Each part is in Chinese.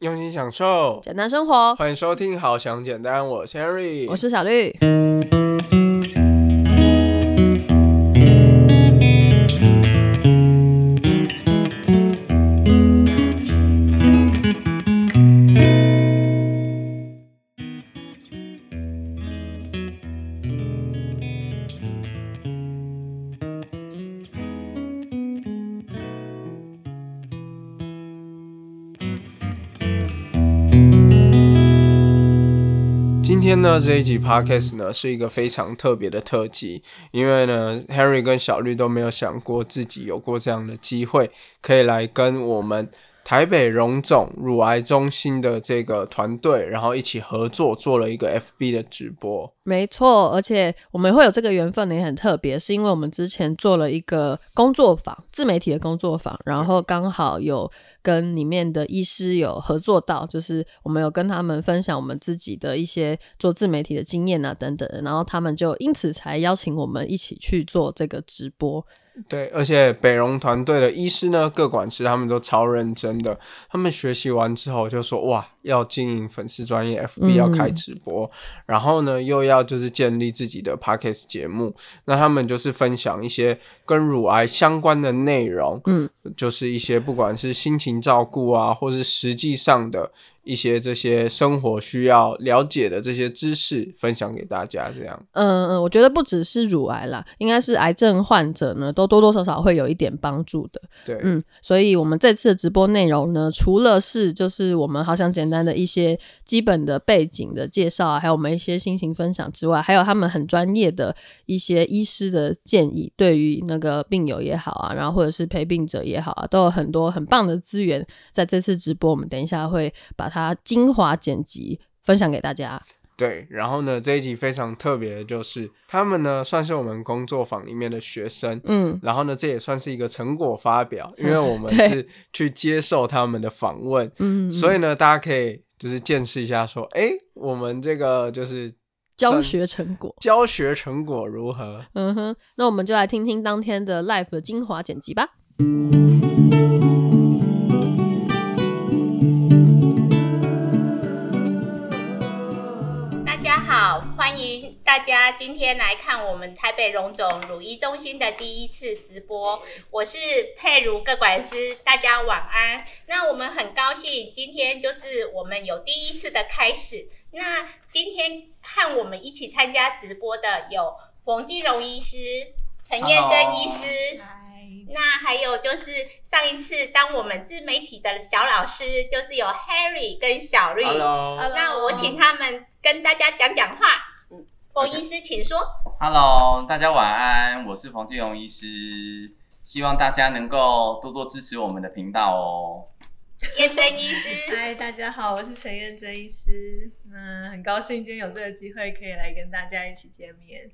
用心享受简单生活。欢迎收听《好想简单》，我是 Henry，我是小绿。那，这一集 podcast 呢是一个非常特别的特辑，因为呢 Harry 跟小绿都没有想过自己有过这样的机会，可以来跟我们台北荣总乳癌中心的这个团队，然后一起合作做了一个 FB 的直播。没错，而且我们会有这个缘分，也很特别，是因为我们之前做了一个工作坊，自媒体的工作坊，然后刚好有跟里面的医师有合作到，就是我们有跟他们分享我们自己的一些做自媒体的经验啊等等，然后他们就因此才邀请我们一起去做这个直播。对，而且北荣团队的医师呢，各管师他们都超认真的，他们学习完之后就说哇，要经营粉丝专业 FB 要开直播，然后呢又要就是建立自己的 Podcast 节目，那他们就是分享一些跟乳癌相关的内容，嗯，就是一些不管是心情照顾啊，或是实际上的。一些这些生活需要了解的这些知识分享给大家，这样。嗯嗯，我觉得不只是乳癌啦，应该是癌症患者呢，都多多少少会有一点帮助的。对，嗯，所以我们这次的直播内容呢，除了是就是我们好想简单的一些基本的背景的介绍，还有我们一些心情分享之外，还有他们很专业的一些医师的建议，对于那个病友也好啊，然后或者是陪病者也好啊，都有很多很棒的资源。在这次直播，我们等一下会把。它精华剪辑分享给大家。对，然后呢，这一集非常特别的就是，他们呢算是我们工作坊里面的学生，嗯，然后呢，这也算是一个成果发表，因为我们 是去接受他们的访问，嗯，所以呢，大家可以就是见识一下，说，哎，我们这个就是教学成果，教学成果如何？嗯哼，那我们就来听听当天的 live 的精华剪辑吧。欢迎大家今天来看我们台北荣总乳医中心的第一次直播，我是佩如各管师，大家晚安。那我们很高兴今天就是我们有第一次的开始。那今天和我们一起参加直播的有冯继荣医师、陈燕珍医师，那还有就是上一次当我们自媒体的小老师，就是有 Harry 跟小绿。那我请他们跟大家讲讲话。冯医师，请说。Hello，大家晚安，我是冯继荣医师，希望大家能够多多支持我们的频道哦。燕真医师，嗨，大家好，我是陈燕真医师，那很高兴今天有这个机会可以来跟大家一起见面。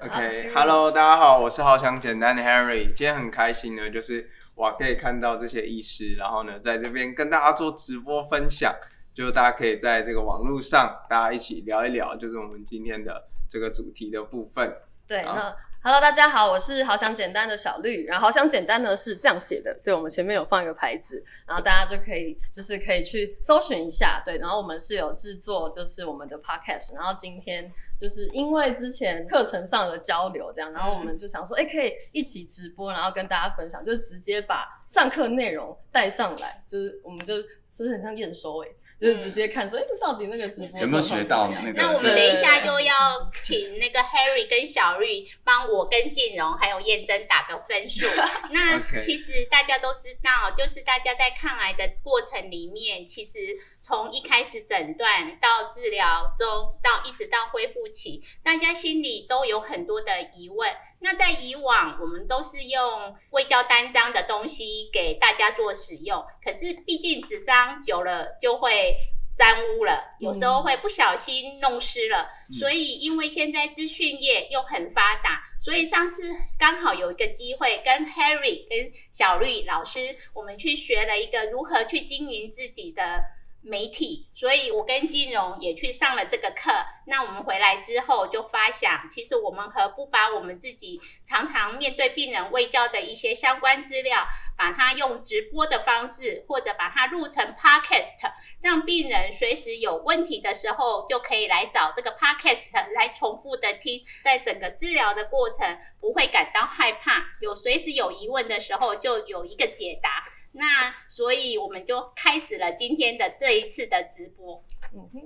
OK，Hello，大家好，我是好想简单的 Henry，今天很开心呢，就是我可以看到这些医师，然后呢，在这边跟大家做直播分享。就大家可以在这个网络上，大家一起聊一聊，就是我们今天的这个主题的部分。对，那 Hello，大家好，我是好想简单的小绿，然后好想简单呢是这样写的，对，我们前面有放一个牌子，然后大家就可以就是可以去搜寻一下，对，然后我们是有制作就是我们的 Podcast，然后今天就是因为之前课程上的交流这样，然后我们就想说，哎，可以一起直播，然后跟大家分享，就直接把上课内容带上来，就是我们就就是很像验收哎。就是直接看说，哎，这到底那个直播有没有学到？那我们等一下就要请那个 Harry 跟小绿帮我跟静荣还有燕珍打个分数。那其实大家都知道，就是大家在抗癌的过程里面，其实从一开始诊断到治疗中，到一直到恢复期，大家心里都有很多的疑问。那在以往，我们都是用微胶单张的东西给大家做使用，可是毕竟纸张久了就会沾污了，有时候会不小心弄湿了。所以，因为现在资讯业又很发达，所以上次刚好有一个机会，跟 Harry 跟小绿老师，我们去学了一个如何去经营自己的。媒体，所以我跟金融也去上了这个课。那我们回来之后就发想，其实我们何不把我们自己常常面对病人未教的一些相关资料，把它用直播的方式，或者把它录成 podcast，让病人随时有问题的时候就可以来找这个 podcast 来重复的听，在整个治疗的过程不会感到害怕，有随时有疑问的时候就有一个解答。那所以我们就开始了今天的这一次的直播。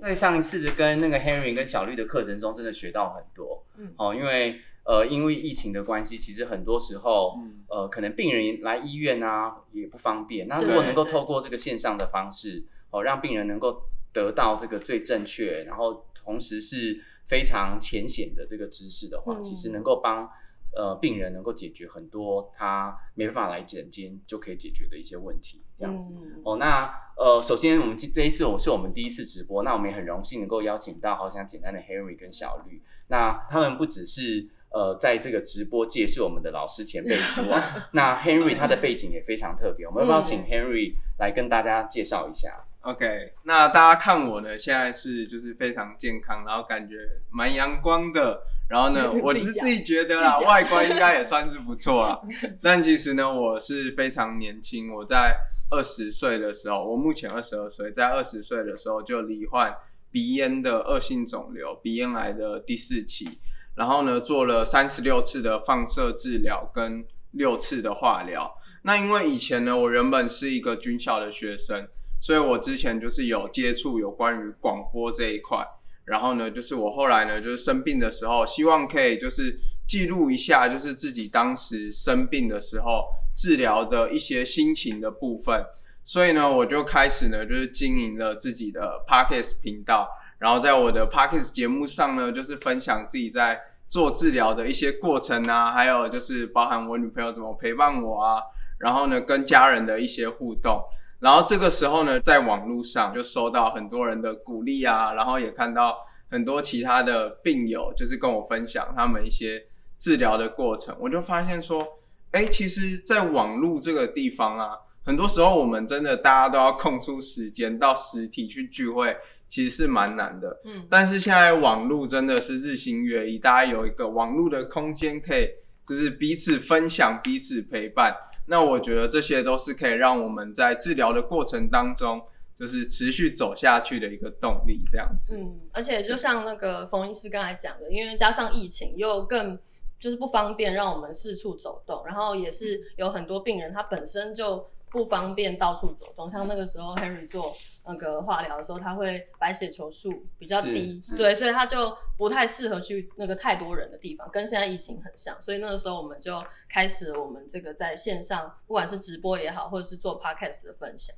在上一次的跟那个 Henry 跟小绿的课程中，真的学到很多。嗯，哦，因为呃，因为疫情的关系，其实很多时候，呃，可能病人来医院啊也不方便。那如果能够透过这个线上的方式，哦，让病人能够得到这个最正确，然后同时是非常浅显的这个知识的话，其实能够帮。呃，病人能够解决很多他没办法来诊间就可以解决的一些问题，这样子。哦，那呃，首先我们这一次我是我们第一次直播，那我们也很荣幸能够邀请到好想简单的 Henry 跟小绿。那他们不只是呃在这个直播界是我们的老师前辈之外，那 Henry 他的背景也非常特别。我们要不要请 Henry 来跟大家介绍一下？OK，那大家看我呢，现在是就是非常健康，然后感觉蛮阳光的。然后呢，我是自己觉得啦，外观应该也算是不错啦。但其实呢，我是非常年轻。我在二十岁的时候，我目前二十二岁，在二十岁的时候就罹患鼻咽的恶性肿瘤，鼻咽癌的第四期。然后呢，做了三十六次的放射治疗跟六次的化疗。那因为以前呢，我原本是一个军校的学生，所以我之前就是有接触有关于广播这一块。然后呢，就是我后来呢，就是生病的时候，希望可以就是记录一下，就是自己当时生病的时候治疗的一些心情的部分。所以呢，我就开始呢，就是经营了自己的 Parkes 频道，然后在我的 Parkes 节目上呢，就是分享自己在做治疗的一些过程啊，还有就是包含我女朋友怎么陪伴我啊，然后呢，跟家人的一些互动。然后这个时候呢，在网络上就收到很多人的鼓励啊，然后也看到很多其他的病友，就是跟我分享他们一些治疗的过程。我就发现说，哎，其实，在网络这个地方啊，很多时候我们真的大家都要空出时间到实体去聚会，其实是蛮难的。嗯。但是现在网络真的是日新月异，大家有一个网络的空间，可以就是彼此分享、彼此陪伴。那我觉得这些都是可以让我们在治疗的过程当中，就是持续走下去的一个动力，这样子。嗯，而且就像那个冯医师刚才讲的，因为加上疫情又更就是不方便让我们四处走动，然后也是有很多病人他本身就。不方便到处走动，像那个时候 Henry 做那个化疗的时候，他会白血球数比较低，对，所以他就不太适合去那个太多人的地方，跟现在疫情很像，所以那个时候我们就开始我们这个在线上，不管是直播也好，或者是做 Podcast 的分享。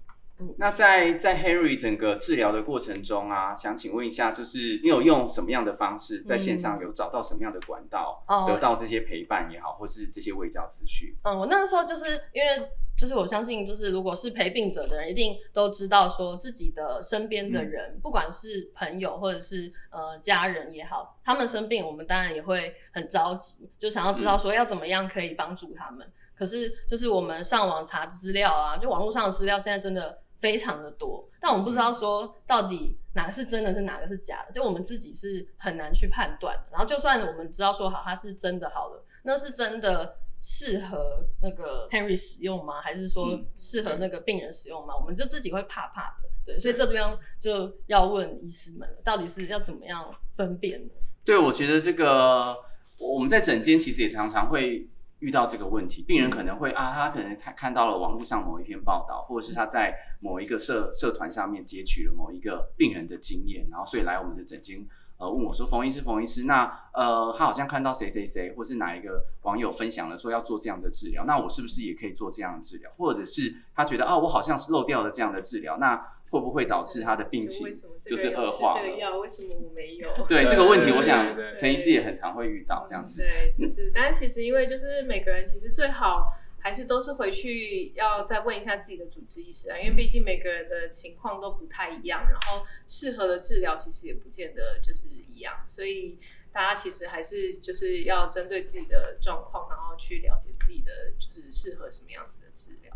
那在在 Henry 整个治疗的过程中啊，想请问一下，就是你有用什么样的方式在线上有找到什么样的管道，得到这些陪伴也好，或是这些卫教资讯？嗯，我那个时候就是因为，就是我相信，就是如果是陪病者的人，一定都知道说自己的身边的人，不管是朋友或者是呃家人也好，他们生病，我们当然也会很着急，就想要知道说要怎么样可以帮助他们。可是就是我们上网查资料啊，就网络上的资料现在真的。非常的多，但我们不知道说到底哪个是真的，是哪个是假的，就我们自己是很难去判断。然后就算我们知道说好它是真的好了，那是真的适合那个 Henry 使用吗？还是说适合那个病人使用吗？我们就自己会怕怕的。对，所以这地方就要问医师们了，到底是要怎么样分辨呢？对，我觉得这个我们在诊间其实也常常会。遇到这个问题，病人可能会啊，他可能才看到了网络上某一篇报道，或者是他在某一个社社团上面截取了某一个病人的经验，然后所以来我们的诊间，呃，问我说：“冯医师，冯医师，那呃，他好像看到谁谁谁，或是哪一个网友分享了说要做这样的治疗，那我是不是也可以做这样的治疗？或者是他觉得啊，我好像是漏掉了这样的治疗，那？”会不会导致他的病情就是恶化？这个药为什么我没有？对这个问题，我想陈医师也很常会遇到这样子。对，就是，但其实因为就是每个人其实最好还是都是回去要再问一下自己的主治医师啊，因为毕竟每个人的情况都不太一样，然后适合的治疗其实也不见得就是一样，所以大家其实还是就是要针对自己的状况，然后去了解自己的就是适合什么样子的治疗。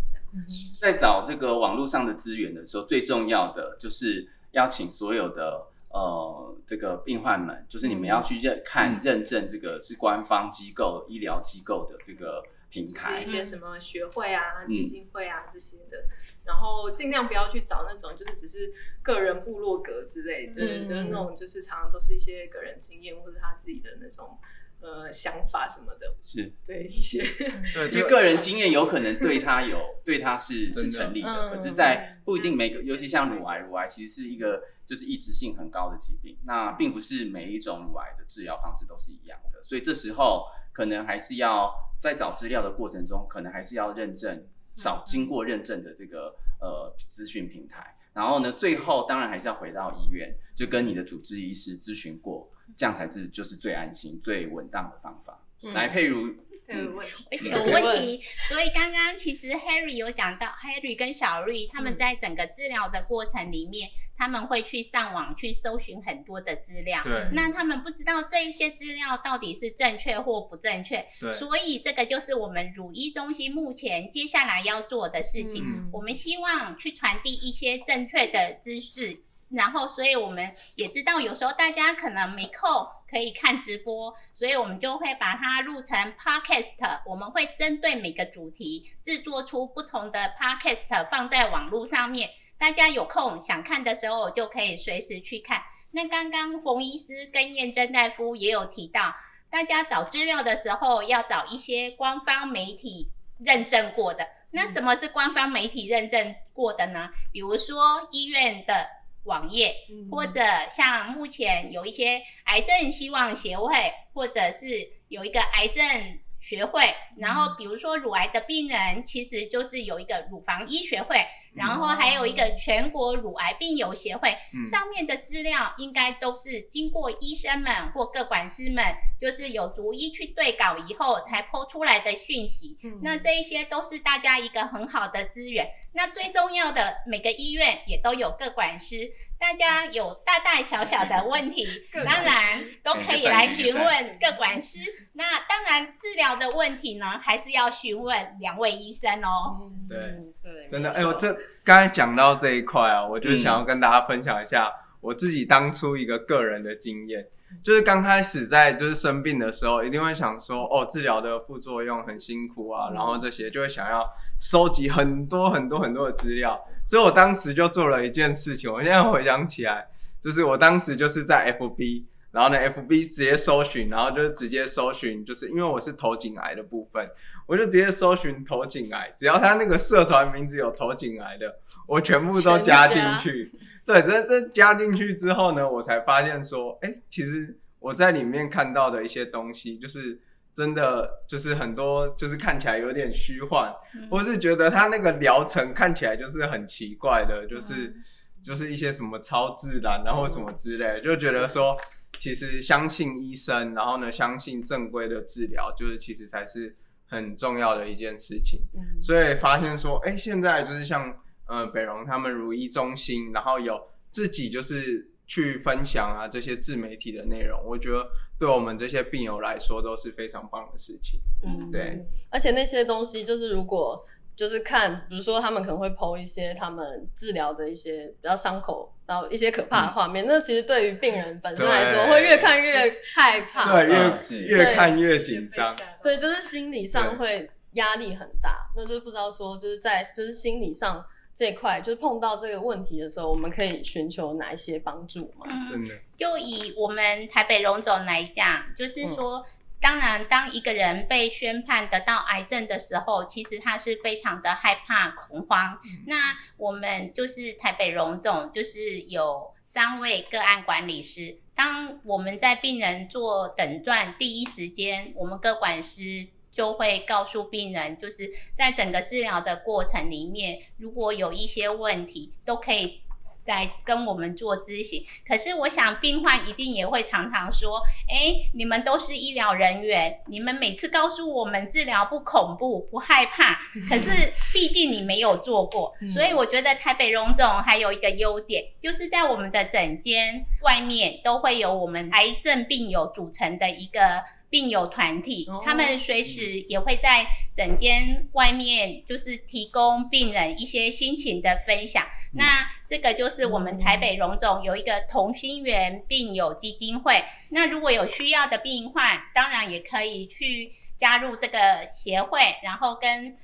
在找这个网络上的资源的时候，最重要的就是邀请所有的呃这个病患们，就是你们要去认看认证这个是官方机构医疗机构的这个平台一。些什么学会啊、基金会啊这些的，然后尽量不要去找那种就是只是个人部落格之类，就是、嗯。就是那种就是常常都是一些个人经验或者他自己的那种呃想法什么的，是，对一些。对，因为个人经验有可能对他有 对他是是成立的，嗯可是，在不一定每个，尤其像乳癌，乳癌其实是一个就是抑制性很高的疾病，那并不是每一种乳癌的治疗方式都是一样的，所以这时候可能还是要在找资料的过程中，可能还是要认证，找经过认证的这个呃资讯平台。然后呢，最后当然还是要回到医院，就跟你的主治医师咨询过，这样才是就是最安心、最稳当的方法。嗯来，佩如，有问题，所以刚刚其实 Harry 有讲到，Harry 跟小绿他们在整个治疗的过程里面，他们会去上网去搜寻很多的资料。对那他们不知道这一些资料到底是正确或不正确，对所以这个就是我们乳医中心目前接下来要做的事情。嗯我们希望去传递一些正确的知识，然后，所以我们也知道有时候大家可能没空可以看直播，所以我们就会把它录成 podcast。我们会针对每个主题制作出不同的 podcast 放在网络上面，大家有空想看的时候就可以随时去看。那刚刚冯医师跟燕珍大夫也有提到，大家找资料的时候要找一些官方媒体认证过的。那什么是官方媒体认证过的呢？比如说医院的网页，或者像目前有一些癌症希望协会，或者是有一个癌症学会，然后比如说乳癌的病人，其实就是有一个乳房医学会，然后还有一个全国乳癌病友协会，嗯上面的资料应该都是经过医生们或各管师们，就是有逐一去对稿以后才剖出来的讯息。嗯那这一些都是大家一个很好的资源。那最重要的，每个医院也都有各管师，大家有大大小小的问题，当然都可以来询问各管师。那当然治疗的问题呢，还是要询问两位医生哦。对嗯对，真的，没哎、我这刚才讲到这一块啊，我就嗯想要跟大家分享一下我自己当初一个个人的经验，就是刚开始在就是生病的时候，一定会想说，哦，治疗的副作用很辛苦啊，然后这些就会想要收集很多很多很多的资料，所以我当时就做了一件事情，我现在回想起来，就是我当时就是在 FB。然后呢，FB 直接搜寻，然后就直接搜寻，就是因为我是头颈癌的部分，我就直接搜寻头颈癌，只要他那个社团名字有头颈癌的，我全部都加进去。对，这这加进去之后呢，我才发现说，哎，其实我在里面看到的一些东西，就是真的就是很多就是看起来有点虚幻，嗯或是觉得他那个疗程看起来就是很奇怪的，就是、就是一些什么超自然，然后什么之类的，就觉得说。其实相信医生，然后呢，相信正规的治疗，就是其实才是很重要的一件事情。嗯所以发现说，哎、现在就是像呃北荣他们如医中心，然后有自己就是去分享啊这些自媒体的内容，我觉得对我们这些病友来说都是非常棒的事情。嗯对，而且那些东西就是如果就是看，比如说他们可能会剖一些他们治疗的一些比较伤口，然后一些可怕的画面，那其实对于病人本身来说，会越看越害怕。对，越、嗯越看越紧张。对，就是心理上会压力很大，那就是不知道说就是在就是心理上这块，就是碰到这个问题的时候，我们可以寻求哪一些帮助吗？嗯，真的，就以我们台北荣总来讲，就是说，当然，当一个人被宣判得到癌症的时候，其实他是非常的害怕、恐慌。那我们就是台北荣总，就是有三位个案管理师。当我们在病人做诊断第一时间，我们个管师就会告诉病人，就是在整个治疗的过程里面，如果有一些问题，都可以来跟我们做咨询。可是我想，病患一定也会常常说：“哎，你们都是医疗人员，你们每次告诉我们治疗不恐怖、不害怕，可是毕竟你没有做过。所以我觉得台北荣总还有一个优点，就是在我们的诊间外面都会有我们癌症病友组成的一个。病友团体哦，他们随时也会在诊间外面，就是提供病人一些心情的分享。那这个就是我们台北荣总有一个同心圆病友基金会。那如果有需要的病患，当然也可以去加入这个协会，然后跟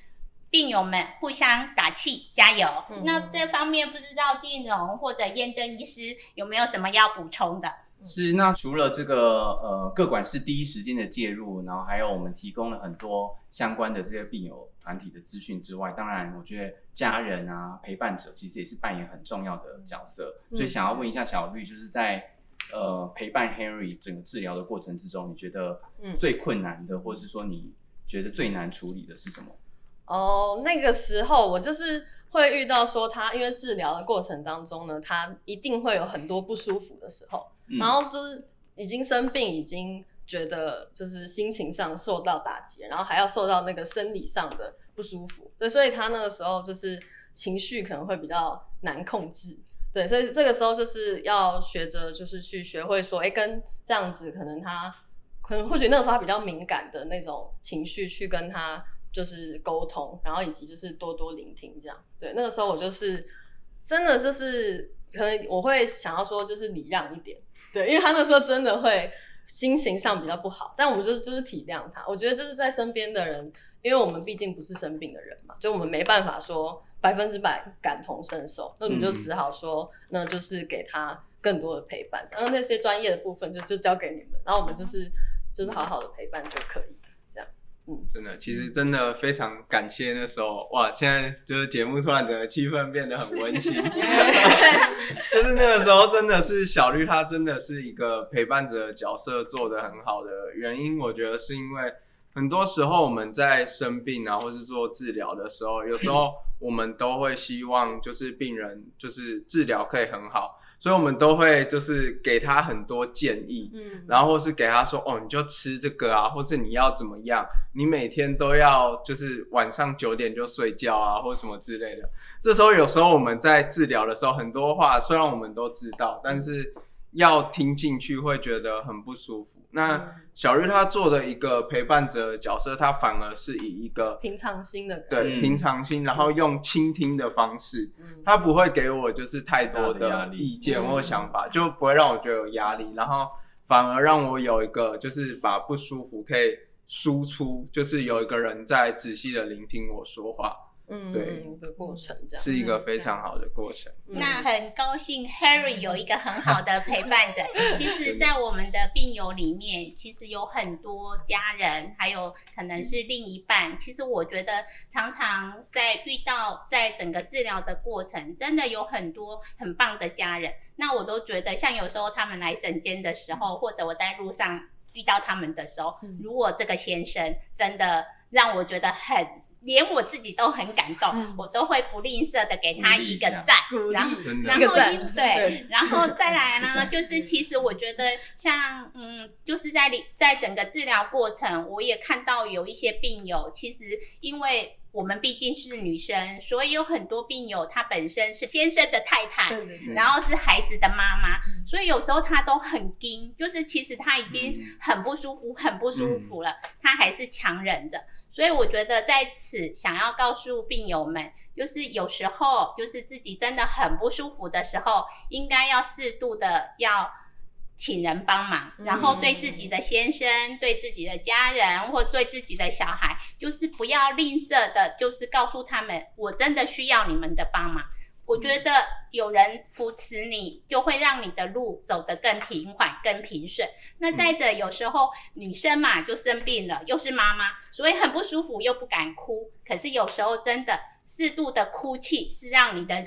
病友们互相打气加油。嗯那这方面不知道金荣或者验证医师有没有什么要补充的？是，那除了这个呃各管事第一时间的介入，然后还有我们提供了很多相关的这些病友团体的资讯之外，当然我觉得家人啊陪伴者其实也是扮演很重要的角色。所以想要问一下小绿，就是在呃陪伴 Henry 整个治疗的过程之中，你觉得嗯最困难的，或者是说你觉得最难处理的是什么？哦，那个时候我就是会遇到说他，因为治疗的过程当中呢，他一定会有很多不舒服的时候，嗯然后就是已经生病，已经觉得就是心情上受到打击，然后还要受到那个生理上的不舒服，对，所以他那个时候就是情绪可能会比较难控制。对，所以这个时候就是要学着，就是去学会说，哎，跟这样子可能他，可能或许那个时候他比较敏感的那种情绪，去跟他就是沟通，然后以及就是多多聆听这样。对，那个时候我就是真的就是可能我会想要说就是礼让一点，对，因为他那时候真的会心情上比较不好，但我们就是就是体谅他。我觉得就是在身边的人，因为我们毕竟不是生病的人嘛，就我们没办法说百分之百感同身受，那我们就只好说，那就是给他更多的陪伴，然后那些专业的部分就就交给你们，然后我们就是就是好好的陪伴就可以。真的，其实真的非常感谢那时候哇！现在就是节目突然整个气氛变得很温馨，就是那个时候真的是小绿，她真的是一个陪伴者的角色做得很好的原因，我觉得是因为很多时候我们在生病啊，或是做治疗的时候，有时候我们都会希望就是病人就是治疗可以很好，所以我们都会就是给他很多建议，嗯，然后或是给他说哦，你就吃这个啊，或是你要怎么样，你每天都要就是晚上九点就睡觉啊，或什么之类的。这时候有时候我们在治疗的时候，很多话虽然我们都知道，但是要听进去会觉得很不舒服。那小玉他做的一个陪伴者的角色，他反而是以一个平常心的，对嗯。平常心，然后用倾听的方式，嗯。他不会给我就是太多的意见嗯或想法，就不会让我觉得有压力，然后反而让我有一个就是把不舒服可以输出，就是有一个人在仔细的聆听我说话，嗯对嗯的过程这样。是一个非常好的过程。嗯那很高兴 Harry 有一个很好的 陪伴者。其实，在我们的病友里面，其实有很多家人，还有可能是另一半。其实我觉得，常常在遇到在整个治疗的过程，真的有很多很棒的家人。那我都觉得，像有时候他们来诊间的时候，或者我在路上遇到他们的时候，如果这个先生真的让我觉得很。连我自己都很感动，我都会不吝啬的给他一个赞，然后对对，然后再来呢，就是其实我觉得像嗯，就是在里在整个治疗过程，我也看到有一些病友，其实因为我们毕竟是女生，所以有很多病友她本身是先生的太太，对对对，然后是孩子的妈妈，所以有时候她都很惊，就是其实她已经很不舒服，很不舒服了，她还是强忍着。所以我觉得在此想要告诉病友们，就是有时候就是自己真的很不舒服的时候，应该要适度的要请人帮忙，然后对自己的先生、对自己的家人或对自己的小孩，就是不要吝啬的，就是告诉他们，我真的需要你们的帮忙。我觉得有人扶持你，就会让你的路走得更平缓、更平顺。那再者，有时候女生嘛就生病了，又是妈妈，所以很不舒服，又不敢哭。可是有时候真的适度的哭泣，是让你的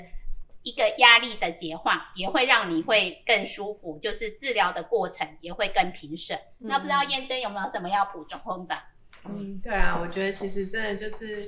一个压力的解放，也会让你会更舒服，就是治疗的过程也会更平顺。那不知道燕珍有没有什么要补充的？嗯，对啊，我觉得其实真的就是，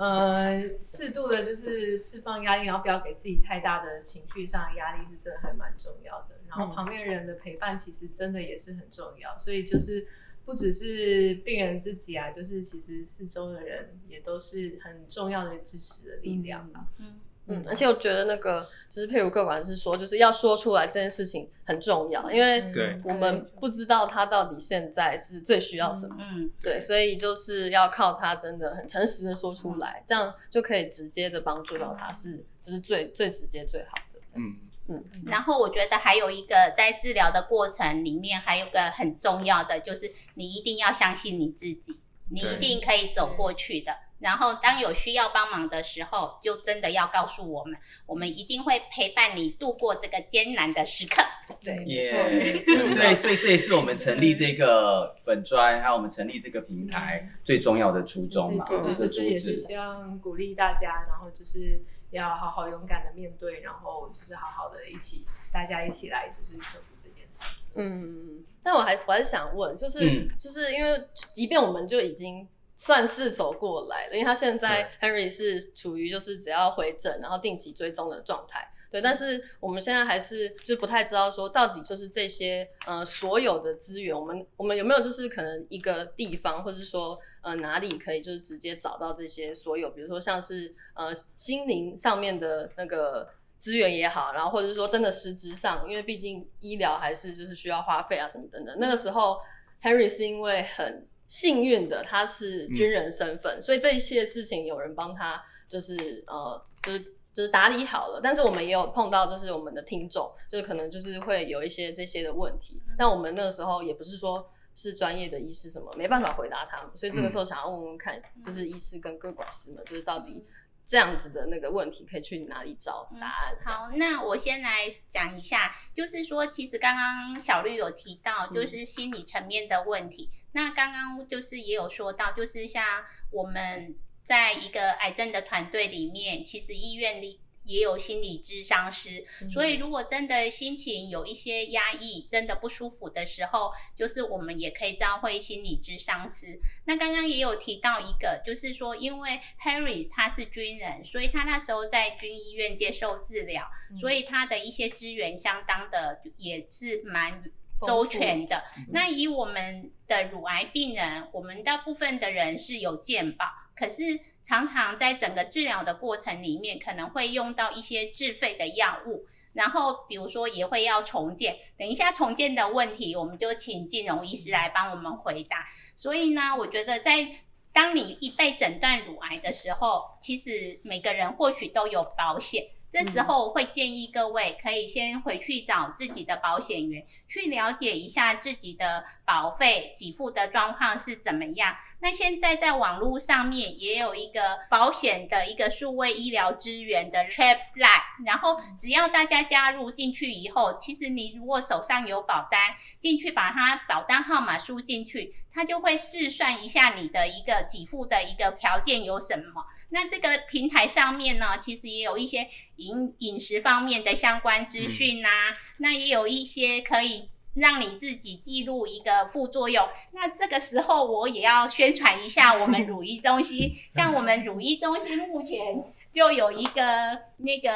呃，适度的，就是释放压力，然后不要给自己太大的情绪上压力，是真的还蛮重要的。然后旁边人的陪伴其实真的也是很重要，所以就是不只是病人自己啊，就是其实四周的人也都是很重要的支持的力量吧。嗯，嗯，而且我觉得那个就是佩如客管是说，就是要说出来这件事情很重要，因为对我们不知道他到底现在是最需要什么。嗯，对，所以就是要靠他真的很诚实的说出来，这样就可以直接的帮助到他是，就是最最直接最好的。嗯，然后我觉得还有一个在治疗的过程里面，还有个很重要的，就是你一定要相信你自己。你一定可以走过去的。然后当有需要帮忙的时候，就真的要告诉我们，我们一定会陪伴你度过这个艰难的时刻。对，耶，对，所以这也是我们成立这个粉砖，还有我们成立这个平台最重要的初衷嘛，其实的主旨。希望鼓励大家，然后就是要好好勇敢的面对，然后就是好好的一起，大家一起来就是克服这件事情。嗯，但我还我还是想问，就是、嗯就是因为即便我们就已经算是走过来了，因为他现在 Henry 是处于就是只要回诊，然后定期追踪的状态。对，但是我们现在还是就不太知道说到底就是这些呃所有的资源，我们我们有没有就是可能一个地方，或者说呃哪里可以就是直接找到这些所有，比如说像是呃心灵上面的那个资源也好，然后或者是说真的实质上，因为毕竟医疗还是就是需要花费啊什么等等。那个时候 Henry 是因为很幸运的，他是军人身份，所以这一切事情有人帮他就是呃就是。就是打理好了，但是我们也有碰到，就是我们的听众，就是可能就是会有一些这些的问题，但我们那个时候也不是说是专业的医师什么，没办法回答他们，所以这个时候想要问问看，就是医师跟各管师们，就是到底这样子的那个问题可以去哪里找答案？好，那我先来讲一下，就是说，其实刚刚小绿有提到，嗯就是心理层面的问题。那刚刚就是也有说到，就是像我们在一个癌症的团队里面，其实医院里。也有心理咨商师，嗯所以如果真的心情有一些压抑，真的不舒服的时候，就是我们也可以召会心理咨商师。那刚刚也有提到一个，就是说，因为 Harry 他是军人，所以他那时候在军医院接受治疗，所以他的一些资源相当的也是蛮周全的。那以我们的乳癌病人，我们大部分的人是有健保，可是常常在整个治疗的过程里面，可能会用到一些自费的药物。然后，比如说也会要重建，等一下重建的问题，我们就请金融医师来帮我们回答。所以呢，我觉得在当你一被诊断乳癌的时候，其实每个人或许都有保险。这时候我会建议各位可以先回去找自己的保险员，去了解一下自己的保费给付的状况是怎么样。那现在在网络上面也有一个保险的一个数位医疗资源的 Trap Line，然后只要大家加入进去以后，其实你如果手上有保单，进去把它保单号码输进去，它就会试算一下你的一个给付的一个条件有什么。那这个平台上面呢，其实也有一些饮饮食方面的相关资讯啊，那也有一些可以。让你自己记录一个副作用。那这个时候我也要宣传一下我们乳医中心，像我们乳医中心目前就有一个那个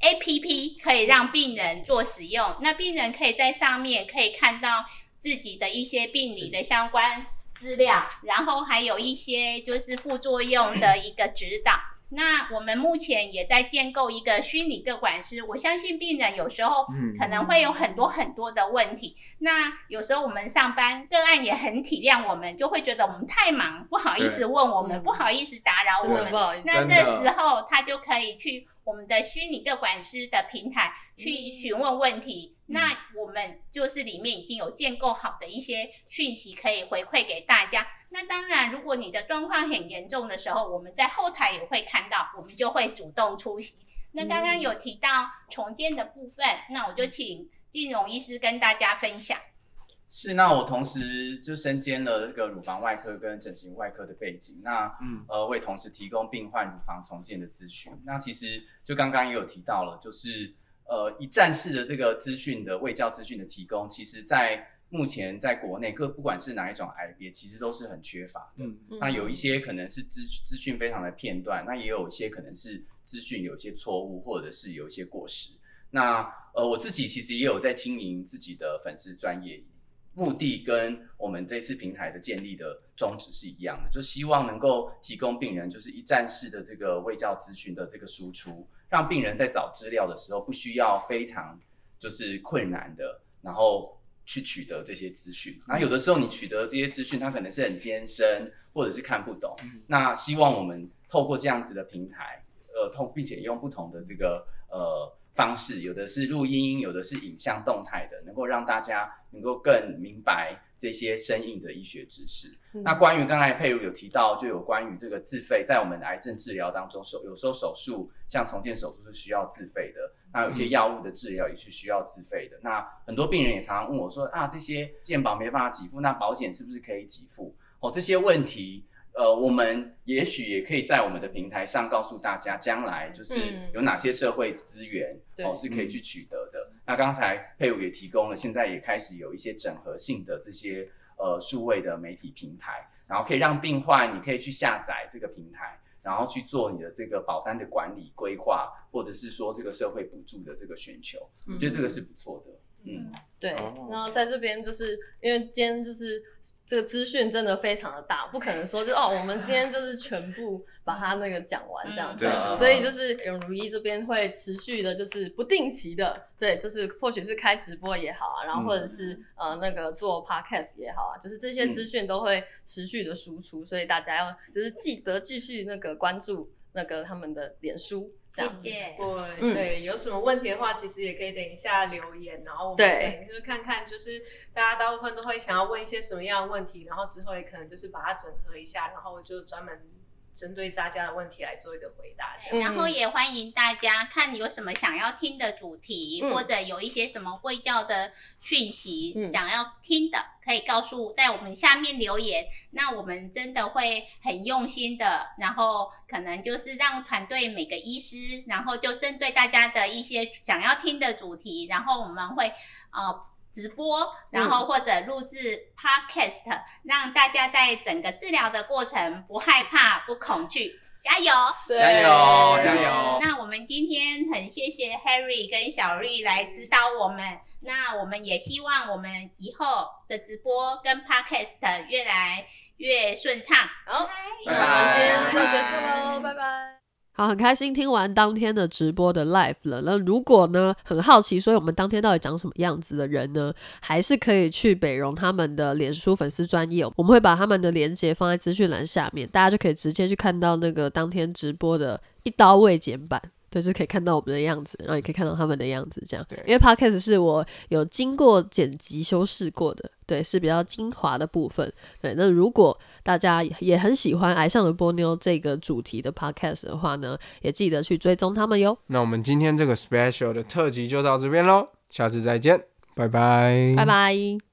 A P P 可以让病人做使用，那病人可以在上面可以看到自己的一些病理的相关资料，然后还有一些就是副作用的一个指导。那我们目前也在建构一个虚拟个管师，我相信病人有时候可能会有很多很多的问题。那有时候我们上班个案也很体谅我们，就会觉得我们太忙，不好意思问我们，不好意思打扰我们。不好意思。那这时候他就可以去我们的虚拟个管师的平台去询问问题。那我们就是里面已经有建构好的一些讯息可以回馈给大家。那当然，如果你的状况很严重的时候，我们在后台也会看到，我们就会主动出席。那刚刚有提到重建的部分，那我就请金融医师跟大家分享。是，那我同时就身兼了这个乳房外科跟整形外科的背景，那嗯呃，为同时提供病患乳房重建的咨询。那其实就刚刚也有提到了，就是呃一站式的这个资讯的卫教资讯的提供，其实在目前在国内各不管是哪一种癌别，其实都是很缺乏的。嗯那有一些可能是资资讯非常的片段，那也有一些可能是资讯有些错误，或者是有一些过时。那呃，我自己其实也有在经营自己的粉丝专业，目的跟我们这次平台的建立的宗旨是一样的，就希望能够提供病人就是一站式的这个卫教资讯的这个输出，让病人在找资料的时候不需要非常就是困难的，然后去取得这些资讯。那有的时候你取得这些资讯，它可能是很艰深，或者是看不懂。那希望我们透过这样子的平台，呃，通并且用不同的这个呃方式，有的是录音，有的是影像动态的，能够让大家能够更明白这些生硬的医学知识。那关于刚才佩如有提到，就有关于这个自费，在我们的癌症治疗当中，手有时候手术像重建手术是需要自费的，那有些药物的治疗也是需要自费的。那很多病人也常常问我说啊，这些健保没办法给付，那保险是不是可以给付？哦，这些问题。呃，我们也许也可以在我们的平台上告诉大家，将来就是有哪些社会资源哦是可以去取得的。那刚才佩武也提供了，现在也开始有一些整合性的这些呃数位的媒体平台，然后可以让病患你可以去下载这个平台，然后去做你的这个保单的管理规划，或者是说这个社会补助的这个寻求，我觉得这个是不错的。嗯，对，然后在这边就是因为今天就是这个资讯真的非常的大，不可能说就哦，我们今天就是全部把它那个讲完这样子，所以就是永如一这边会持续的，就是不定期的，对，就是或许是开直播也好啊，然后或者是呃那个做 podcast 也好啊，就是这些资讯都会持续的输出，所以大家要就是记得继续那个关注那个他们的脸书。谢谢。对对，有什么问题的话，其实也可以等一下留言，然后我们等就是看看，就是大家大部分都会想要问一些什么样的问题，然后之后也可能就是把它整合一下，然后就专门。针对大家的问题来做一个回答，然后也欢迎大家看有什么想要听的主题，或者有一些什么会教的讯息想要听的，可以告诉在我们下面留言。那我们真的会很用心的，然后可能就是让团队每个医师，然后就针对大家的一些想要听的主题，然后我们会呃。直播，然后或者录制 podcast，让大家在整个治疗的过程不害怕、不恐惧，加油！加油！加油！那我们今天很谢谢 Harry 跟小绿来指导我们，那我们也希望我们以后的直播跟 podcast 越来越顺畅。好，拜拜，今天就结束喽，拜拜。好，很开心听完当天的直播的 live 了。那如果呢，很好奇，所以我们当天到底长什么样子的人呢？还是可以去北荣他们的脸书粉丝专业，我们会把他们的链接放在资讯栏下面，大家就可以直接去看到那个当天直播的一刀未剪版。就是可以看到我们的样子，然后也可以看到他们的样子，这样。对，因为 podcast 是我有经过剪辑修饰过的，对，是比较精华的部分。对，那如果大家也很喜欢《爱上的波妞》这个主题的 podcast 的话呢，也记得去追踪他们哟。那我们今天这个 special 的特辑就到这边喽，下次再见，拜拜，拜拜。